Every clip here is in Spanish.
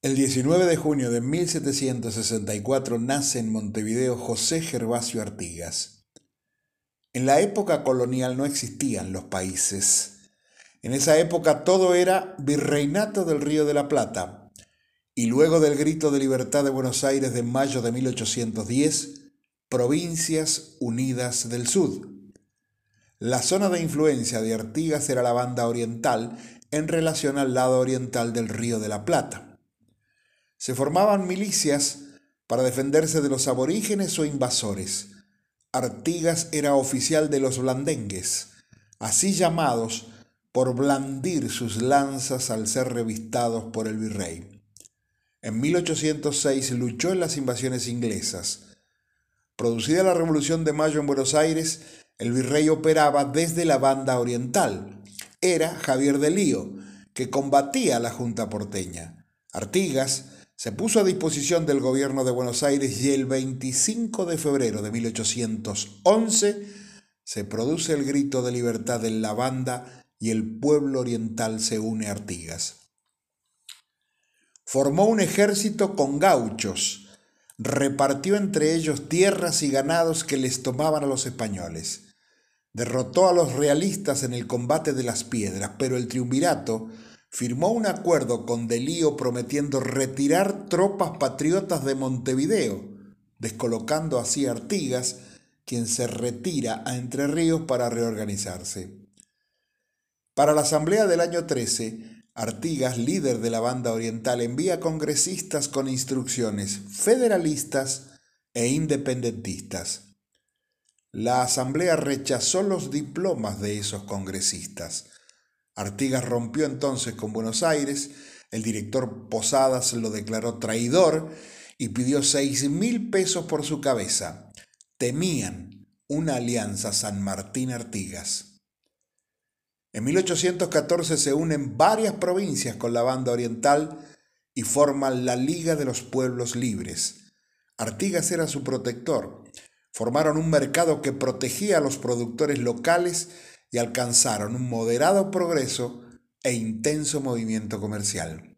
El 19 de junio de 1764 nace en Montevideo José Gervasio Artigas. En la época colonial no existían los países. En esa época todo era virreinato del Río de la Plata. Y luego del grito de libertad de Buenos Aires de mayo de 1810, Provincias Unidas del Sud. La zona de influencia de Artigas era la banda oriental en relación al lado oriental del Río de la Plata se formaban milicias para defenderse de los aborígenes o invasores. Artigas era oficial de los blandengues, así llamados por blandir sus lanzas al ser revistados por el virrey. En 1806 luchó en las invasiones inglesas. Producida la Revolución de Mayo en Buenos Aires, el virrey operaba desde la banda oriental. Era Javier de Lío, que combatía a la Junta porteña. Artigas se puso a disposición del gobierno de Buenos Aires y el 25 de febrero de 1811 se produce el grito de libertad en la banda y el pueblo oriental se une a Artigas. Formó un ejército con gauchos, repartió entre ellos tierras y ganados que les tomaban a los españoles. Derrotó a los realistas en el combate de las piedras, pero el triunvirato firmó un acuerdo con Delío prometiendo retirar tropas patriotas de Montevideo, descolocando así a Artigas, quien se retira a Entre Ríos para reorganizarse. Para la asamblea del año 13, Artigas, líder de la banda oriental, envía congresistas con instrucciones federalistas e independentistas. La asamblea rechazó los diplomas de esos congresistas Artigas rompió entonces con Buenos Aires, el director Posadas lo declaró traidor y pidió seis mil pesos por su cabeza. Temían una alianza San Martín-Artigas. En 1814 se unen varias provincias con la banda oriental y forman la Liga de los Pueblos Libres. Artigas era su protector. Formaron un mercado que protegía a los productores locales y alcanzaron un moderado progreso e intenso movimiento comercial.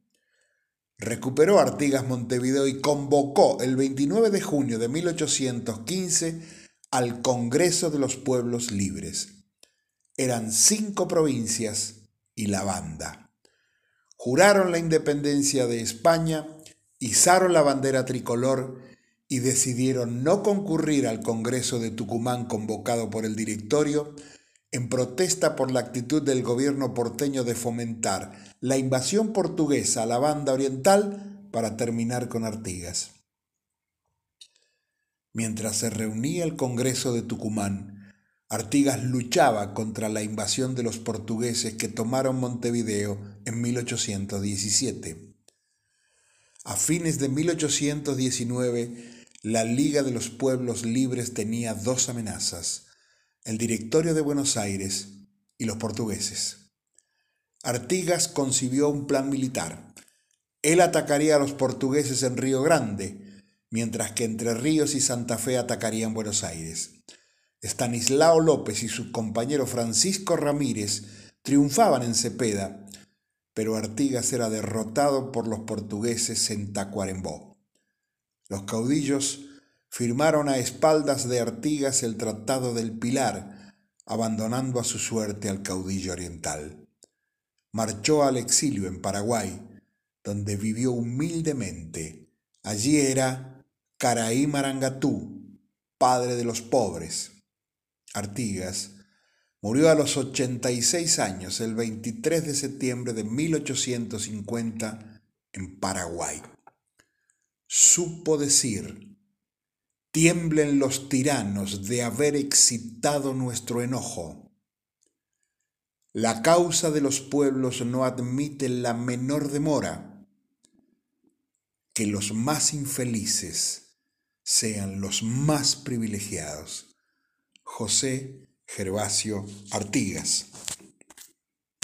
Recuperó Artigas Montevideo y convocó el 29 de junio de 1815 al Congreso de los Pueblos Libres. Eran cinco provincias y la banda. Juraron la independencia de España, izaron la bandera tricolor y decidieron no concurrir al Congreso de Tucumán convocado por el directorio, en protesta por la actitud del gobierno porteño de fomentar la invasión portuguesa a la banda oriental para terminar con Artigas. Mientras se reunía el Congreso de Tucumán, Artigas luchaba contra la invasión de los portugueses que tomaron Montevideo en 1817. A fines de 1819, la Liga de los Pueblos Libres tenía dos amenazas el directorio de Buenos Aires y los portugueses. Artigas concibió un plan militar. Él atacaría a los portugueses en Río Grande, mientras que Entre Ríos y Santa Fe atacarían Buenos Aires. Estanislao López y su compañero Francisco Ramírez triunfaban en Cepeda, pero Artigas era derrotado por los portugueses en Tacuarembó. Los caudillos firmaron a espaldas de Artigas el Tratado del Pilar, abandonando a su suerte al caudillo oriental. Marchó al exilio en Paraguay, donde vivió humildemente. Allí era Caraí Marangatú, padre de los pobres. Artigas murió a los 86 años el 23 de septiembre de 1850 en Paraguay. Supo decir, Tiemblen los tiranos de haber excitado nuestro enojo. La causa de los pueblos no admite la menor demora. Que los más infelices sean los más privilegiados. José Gervasio Artigas.